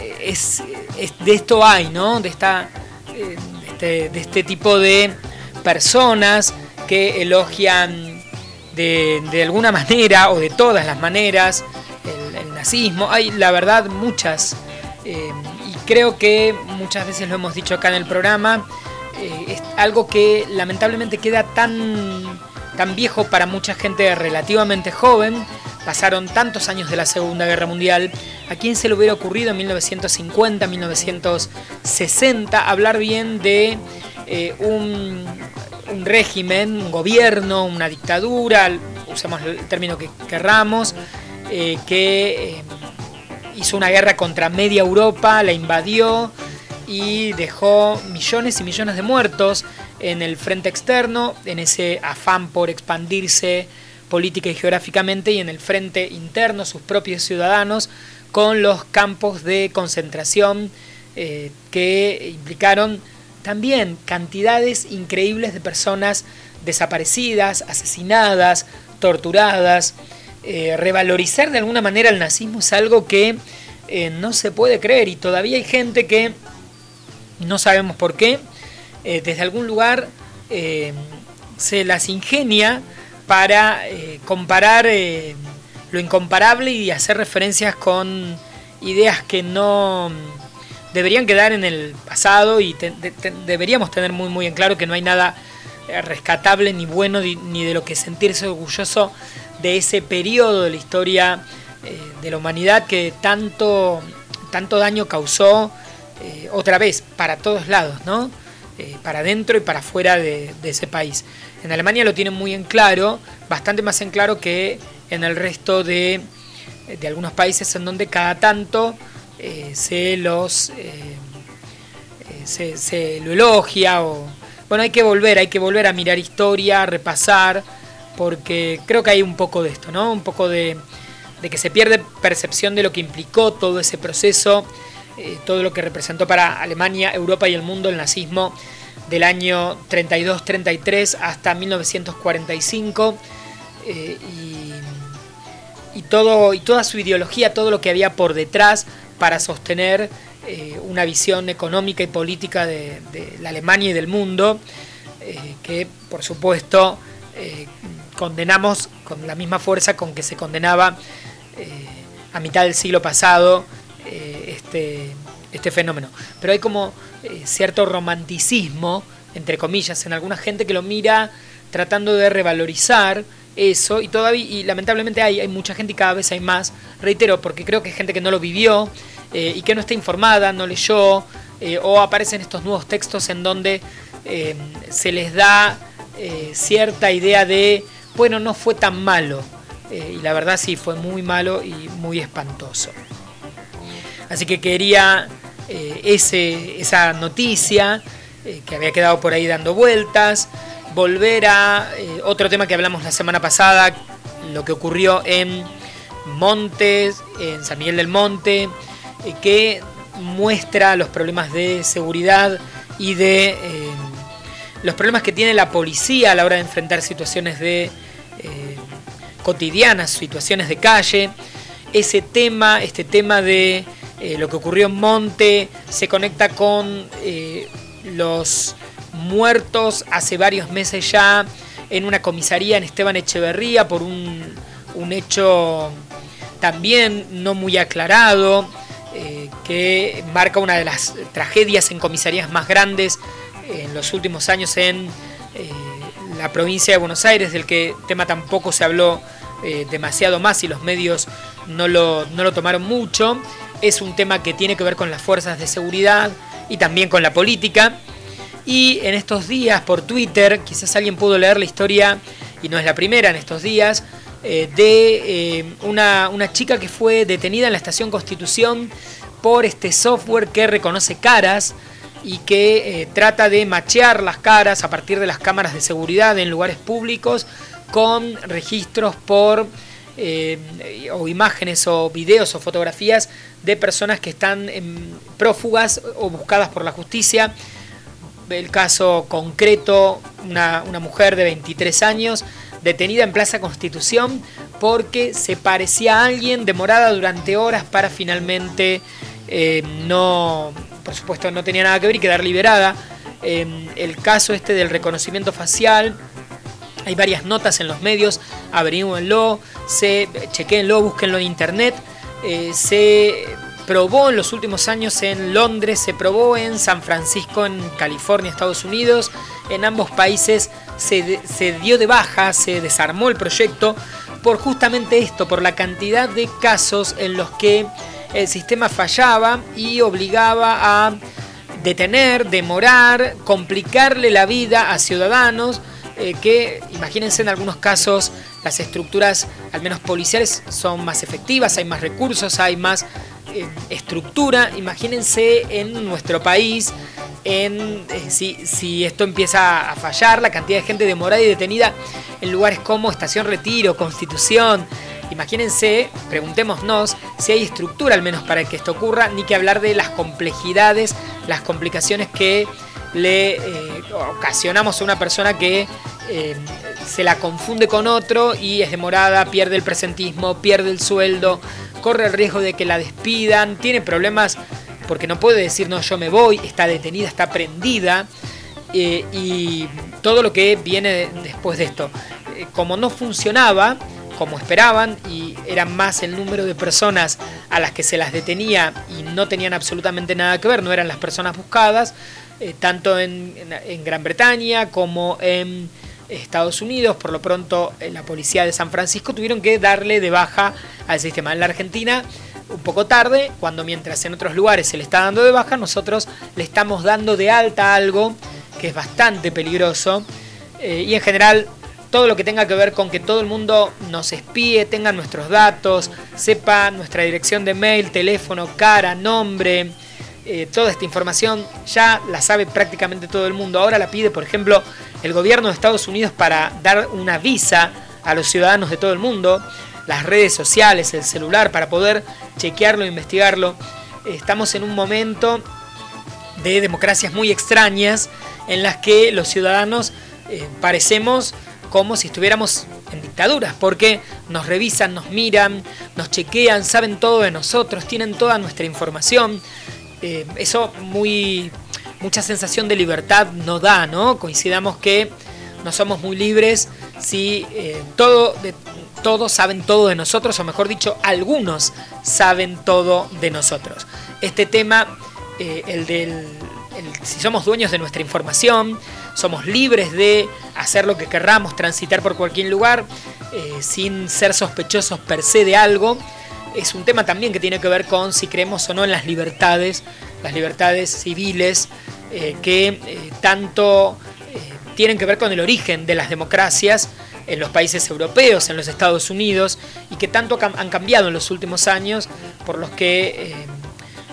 Eh, es, de esto hay, ¿no? De, esta, este, de este tipo de personas que elogian de, alguna manera o de todas las maneras el, nazismo. Hay, la verdad, muchas. Eh, y creo que muchas veces lo hemos dicho acá en el programa. Eh, es algo que lamentablemente queda tan, tan viejo para mucha gente relativamente joven. Pasaron tantos años de la Segunda Guerra Mundial. ¿A quién se le hubiera ocurrido en 1950, 1960 hablar bien de eh, un, régimen, un gobierno, una dictadura, usemos el término que querramos, eh, que eh, hizo una guerra contra media Europa, la invadió y dejó millones y millones de muertos en el frente externo, en ese afán por expandirse política y geográficamente, y en el frente interno, sus propios ciudadanos, con los campos de concentración que implicaron también cantidades increíbles de personas desaparecidas, asesinadas, torturadas. Eh, revalorizar de alguna manera el nazismo es algo que eh, no se puede creer y todavía hay gente que no sabemos por qué, eh, desde algún lugar se las ingenia para comparar lo incomparable y hacer referencias con ideas que no deberían quedar en el pasado y deberíamos tener muy muy en claro que no hay nada eh, rescatable ni bueno ni de lo que sentirse orgulloso de ese periodo de la historia eh, de la humanidad que tanto, tanto daño causó eh, otra vez para todos lados, ¿no? para dentro y para fuera de, ese país. En Alemania lo tienen muy en claro, bastante más en claro que en el resto de, de algunos países en donde cada tanto se los se, se, lo elogia o bueno, hay que volver, hay que volver a mirar historia, repasar, porque creo que hay un poco de esto, ¿no? Un poco de, que se pierde percepción de lo que implicó todo ese proceso, eh, todo lo que representó para Alemania, Europa y el mundo el nazismo del año 32-33 hasta 1945 eh, y, todo, y toda su ideología, todo lo que había por detrás para sostener eh, una visión económica y política de, la Alemania y del mundo, eh, que por supuesto eh, condenamos con la misma fuerza con que se condenaba a mitad del siglo pasado este, este fenómeno. Pero hay como cierto romanticismo, entre comillas, en alguna gente que lo mira tratando de revalorizar eso y todavía y lamentablemente hay, hay mucha gente y cada vez hay más, reitero, porque creo que hay gente que no lo vivió, eh, y que no está informada, no leyó, eh, o aparecen estos nuevos textos en donde eh, se les da cierta idea de, bueno, no fue tan malo. y la verdad sí, fue muy malo y muy espantoso. Así que quería ese, esa noticia que había quedado por ahí dando vueltas, volver a otro tema que hablamos la semana pasada, lo que ocurrió en Montes, en San Miguel del Monte, eh, que muestra los problemas de seguridad y de eh, los problemas que tiene la policía a la hora de enfrentar situaciones de eh, cotidianas, situaciones de calle. Ese tema, este tema de lo que ocurrió en Monte, se conecta con los muertos hace varios meses ya en una comisaría en Esteban Echeverría por un, un hecho también no muy aclarado. Eh, que marca una de las tragedias en comisarías más grandes en los últimos años en eh, la provincia de Buenos Aires, del que tema tampoco se habló eh, demasiado más y los medios no lo, no lo tomaron mucho. Es un tema que tiene que ver con las fuerzas de seguridad y también con la política. Y en estos días por Twitter, quizás alguien pudo leer la historia, y no es la primera en estos días, eh, de eh, una, chica que fue detenida en la estación Constitución por este software que reconoce caras y que eh, trata de machear las caras a partir de las cámaras de seguridad en lugares públicos con registros por o imágenes o videos o fotografías de personas que están prófugas o buscadas por la justicia. El caso concreto, una, una mujer de 23 años detenida en Plaza Constitución porque se parecía a alguien demorada durante horas para finalmente eh, no, por supuesto, no tenía nada que ver y quedar liberada. Em, el caso este del reconocimiento facial, hay varias notas en los medios, averigüenlo, se, chequenlo, búsquenlo en internet. Eh, se probó en los últimos años en Londres, se probó en San Francisco, en California, Estados Unidos. En ambos países se, dio de baja, se desarmó el proyecto por justamente esto, por la cantidad de casos en los que el sistema fallaba y obligaba a detener, demorar, complicarle la vida a ciudadanos eh, que, imagínense en algunos casos, las estructuras, al menos policiales, son más efectivas, hay más recursos, hay más eh, estructura. Imagínense en nuestro país en eh, si, esto empieza a fallar, la cantidad de gente demorada y detenida en lugares como Estación Retiro, Constitución. Imagínense, preguntémonos si hay estructura al menos para que esto ocurra, ni que hablar de las complejidades, las complicaciones que le eh, ocasionamos a una persona que eh, se la confunde con otro y es demorada, pierde el presentismo, pierde el sueldo, corre el riesgo de que la despidan, tiene problemas porque no puede decir, no, yo me voy, está detenida, está prendida, eh, y todo lo que viene después de esto. Como no funcionaba, como esperaban y era más el número de personas a las que se las detenía y no tenían absolutamente nada que ver, no eran las personas buscadas, eh, tanto en, Gran Bretaña como en Estados Unidos. Por lo pronto, eh, la policía de San Francisco tuvieron que darle de baja al sistema. En la Argentina, un poco tarde, cuando mientras en otros lugares se le está dando de baja, nosotros le estamos dando de alta algo que es bastante peligroso. Eh, y en general todo lo que tenga que ver con que todo el mundo nos espíe, tenga nuestros datos, sepa nuestra dirección de mail, teléfono, cara, nombre, eh, toda esta información ya la sabe prácticamente todo el mundo. Ahora la pide, por ejemplo, el gobierno de Estados Unidos para dar una visa a los ciudadanos de todo el mundo, las redes sociales, el celular, para poder chequearlo, investigarlo. Estamos en un momento de democracias muy extrañas en las que los ciudadanos eh, parecemos como si estuviéramos en dictaduras, porque nos revisan, nos miran, nos chequean, saben todo de nosotros, tienen toda nuestra información. Eh, eso muy mucha sensación de libertad no da, ¿no? Coincidamos que no somos muy libres si eh, todo de, todos saben todo de nosotros, o mejor dicho, algunos saben todo de nosotros. Este tema, eh, el del si somos dueños de nuestra información, somos libres de hacer lo que querramos, transitar por cualquier lugar eh, sin ser sospechosos per se de algo. Es un tema también que tiene que ver con si creemos o no en las libertades, las libertades civiles, eh, que eh, tanto tienen que ver con el origen de las democracias en los países europeos, en los Estados Unidos, y que tanto han cambiado en los últimos años, por los que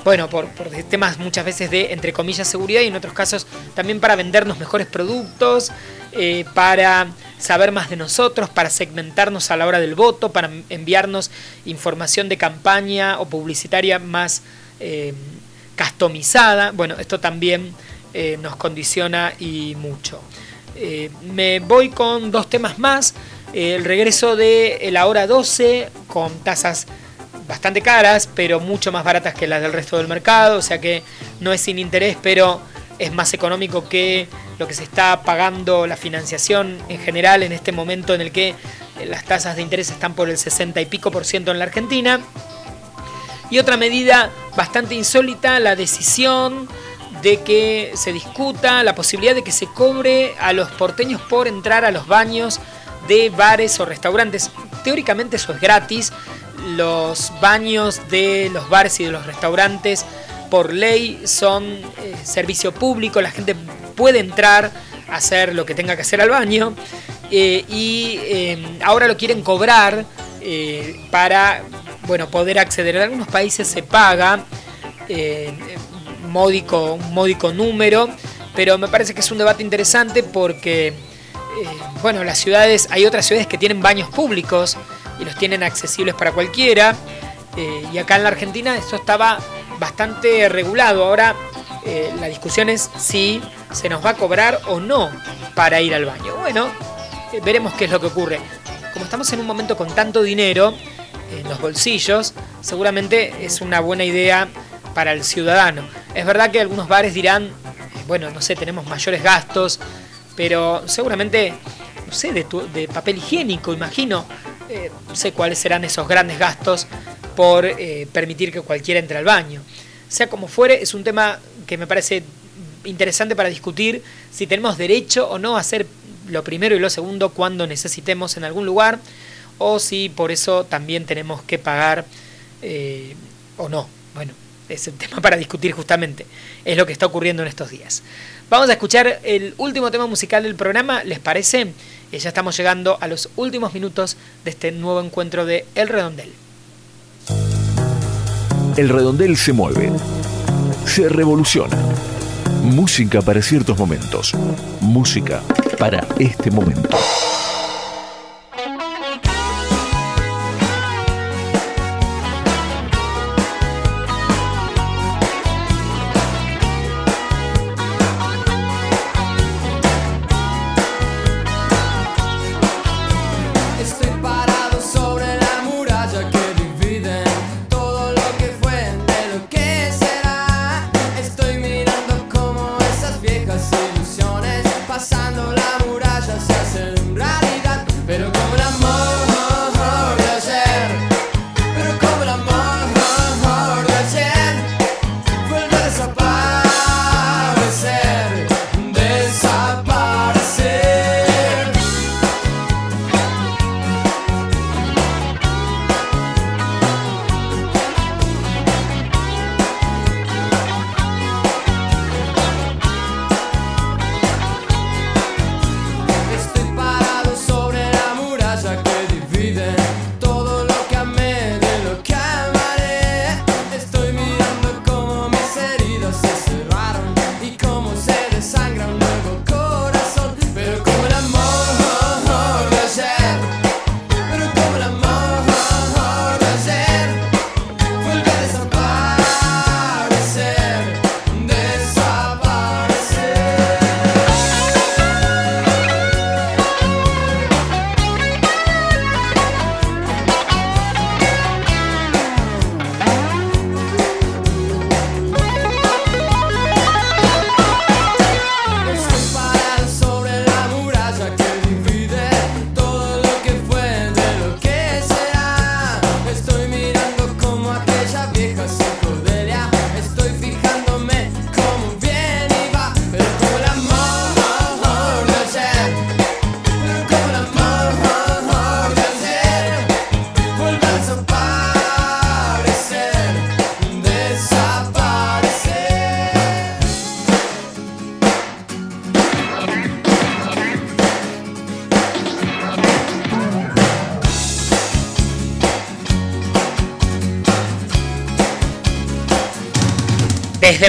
bueno, por, temas muchas veces de, entre comillas, seguridad y en otros casos también para vendernos mejores productos, eh, para saber más de nosotros, para segmentarnos a la hora del voto, para enviarnos información de campaña o publicitaria más eh, customizada. Bueno, esto también eh, nos condiciona y mucho. me voy con dos temas más. el regreso de la hora 12 con tasas bastante caras, pero mucho más baratas que las del resto del mercado, o sea que no es sin interés, pero es más económico que lo que se está pagando la financiación en general en este momento en el que eh, las tasas de interés están por el 60 y pico por ciento en la Argentina. Y otra medida bastante insólita, la decisión de que se discuta la posibilidad de que se cobre a los porteños por entrar a los baños de bares o restaurantes. Teóricamente eso es gratis, los baños de los bares y de los restaurantes por ley son eh, servicio público, la gente puede entrar a hacer lo que tenga que hacer al baño eh, y eh, ahora lo quieren cobrar para bueno, poder acceder. En algunos países se paga módico, un módico número, pero me parece que es un debate interesante porque bueno, las ciudades, hay otras ciudades que tienen baños públicos y los tienen accesibles para cualquiera. Eh, y acá en la Argentina esto estaba bastante regulado. Ahora eh, la discusión es si se nos va a cobrar o no para ir al baño. Bueno, eh, veremos qué es lo que ocurre. Como estamos en un momento con tanto dinero en los bolsillos, seguramente es una buena idea para el ciudadano. Es verdad que algunos bares dirán, bueno, no sé, tenemos mayores gastos, pero seguramente, no sé, de, de papel higiénico, imagino, eh, no sé cuáles serán esos grandes gastos por eh, permitir que cualquiera entre al baño. Sea como fuere, es un tema que me parece interesante para discutir si tenemos derecho o no a hacer lo primero y lo segundo cuando necesitemos en algún lugar o si por eso también tenemos que pagar eh, o no. Bueno, es el tema para discutir justamente. Es lo que está ocurriendo en estos días. Vamos a escuchar el último tema musical del programa, ¿les parece? Y ya estamos llegando a los últimos minutos de este nuevo encuentro de El Redondel. El Redondel se mueve, se revoluciona. Música para ciertos momentos, música para este momento.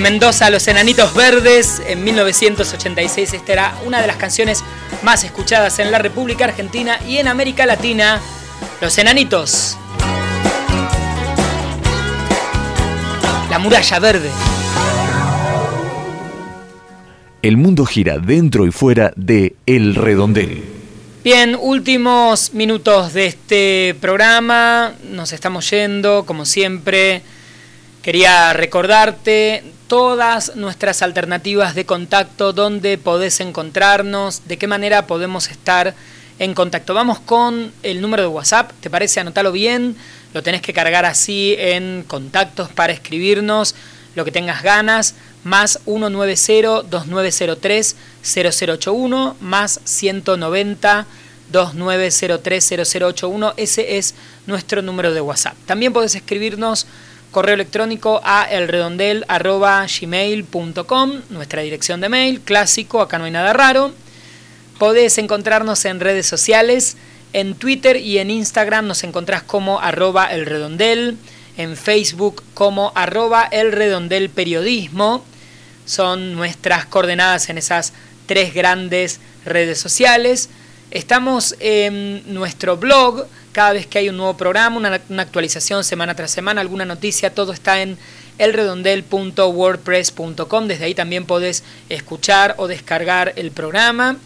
Mendoza, Los Enanitos Verdes, en 1986, esta era una de las canciones más escuchadas en la República Argentina y en América Latina, Los Enanitos. La muralla verde. El mundo gira dentro y fuera de El Redondel. Bien, últimos minutos de este programa. Nos estamos yendo, como siempre. Quería recordarte todas nuestras alternativas de contacto, dónde podés encontrarnos, de qué manera podemos estar en contacto. Vamos con el número de WhatsApp, ¿te parece? Anotalo bien, lo tenés que cargar así en contactos para escribirnos lo que tengas ganas, más 190-2903-0081, más 190. 2903-0081, ese es nuestro número de WhatsApp. También podés escribirnos correo electrónico a elredondel.gmail.com, nuestra dirección de mail, clásico, acá no hay nada raro. Podés encontrarnos en redes sociales, en Twitter y en Instagram nos encontrás como arroba elredondel, en Facebook como arroba elredondel periodismo. Son nuestras coordenadas en esas tres grandes redes sociales. Estamos en nuestro blog, cada vez que hay un nuevo programa, una, actualización semana tras semana, alguna noticia, todo está en elredondel.wordpress.com. Desde ahí también podés escuchar o descargar el programa.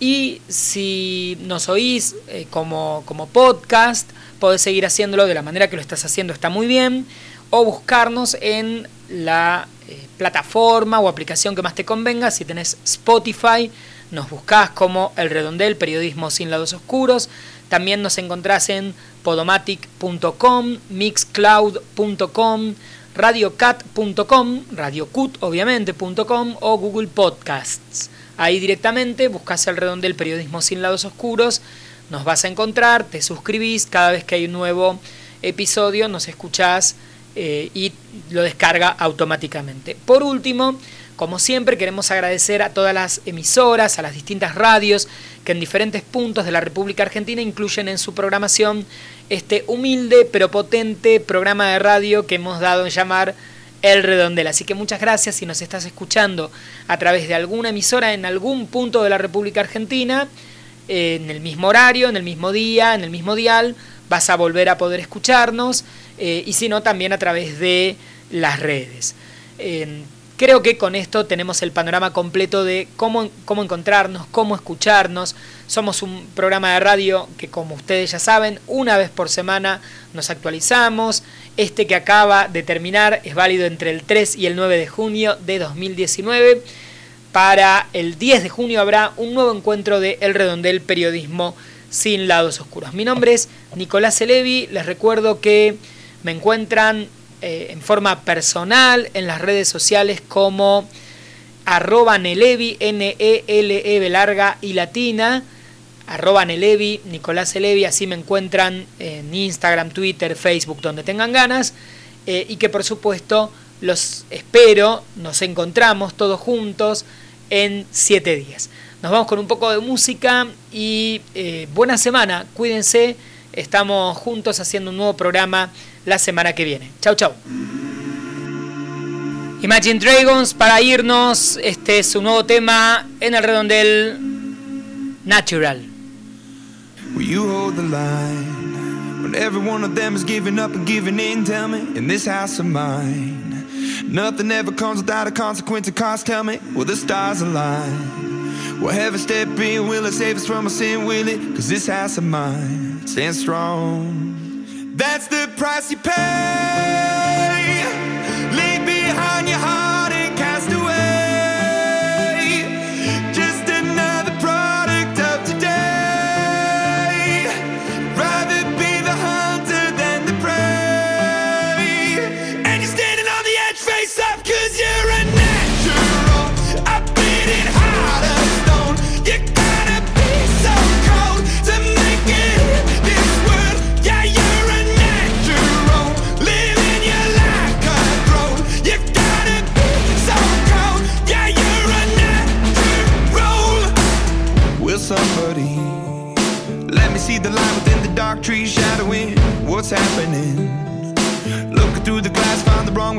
Y si nos oís eh, como, como podcast, podés seguir haciéndolo de la manera que lo estás haciendo, está muy bien. O buscarnos en la eh, plataforma o aplicación que más te convenga. Si tenés Spotify, nos buscás como El Redondel, Periodismo sin lados oscuros. También nos encontrás en podomatic.com, mixcloud.com, radiocat.com, radiocut obviamente.com o Google Podcasts. Ahí directamente buscas El Redondel, Periodismo sin lados oscuros. Nos vas a encontrar, te suscribís, cada vez que hay un nuevo episodio nos escuchás eh, y lo descarga automáticamente. Por último, como siempre, queremos agradecer a todas las emisoras, a las distintas radios que en diferentes puntos de la República Argentina incluyen en su programación este humilde pero potente programa de radio que hemos dado en llamar El Redondel. Así que muchas gracias si nos estás escuchando a través de alguna emisora en algún punto de la República Argentina, en el mismo horario, en el mismo día, en el mismo dial, vas a volver a poder escucharnos eh, y si no también a través de las redes. Creo que con esto tenemos el panorama completo de cómo, cómo encontrarnos, cómo escucharnos. Somos un programa de radio que, como ustedes ya saben, una vez por semana nos actualizamos. Este que acaba de terminar es válido entre el 3 y el 9 de junio de 2019. Para el 10 de junio habrá un nuevo encuentro de El Redondel Periodismo sin lados oscuros. Mi nombre es Nicolás Elevi. Les recuerdo que me encuentran eh, en forma personal en las redes sociales como arroba Nelevi, N-E-L-E larga y latina, Nelevi, Nicolás Elevi, así me encuentran en Instagram, Twitter, Facebook, donde tengan ganas, eh, y que por supuesto los espero, nos encontramos todos juntos en siete días. Nos vamos con un poco de música y eh, buena semana, cuídense, estamos juntos haciendo un nuevo programa la semana que viene. Chau, chau. Imagine Dragons para irnos. Este es su nuevo tema en el redondel Natural. Will you hold the line when every one of them is giving up and giving in? Tell me, in this house of mine, nothing ever comes without a consequence of cost. Tell me, will the stars align? Will heaven step in? Will it save us from our sin? Will it? Cause this house of mine stands strong. That's the price you pay. Leave behind your heart.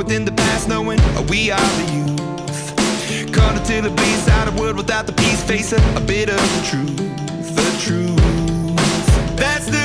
within the past, knowing we are the youth. Caught until the bleeds out of world without the peace, facing a bit of the truth, the truth. That's the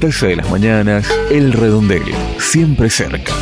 batalla de las mañanas, El Redondel, siempre cerca.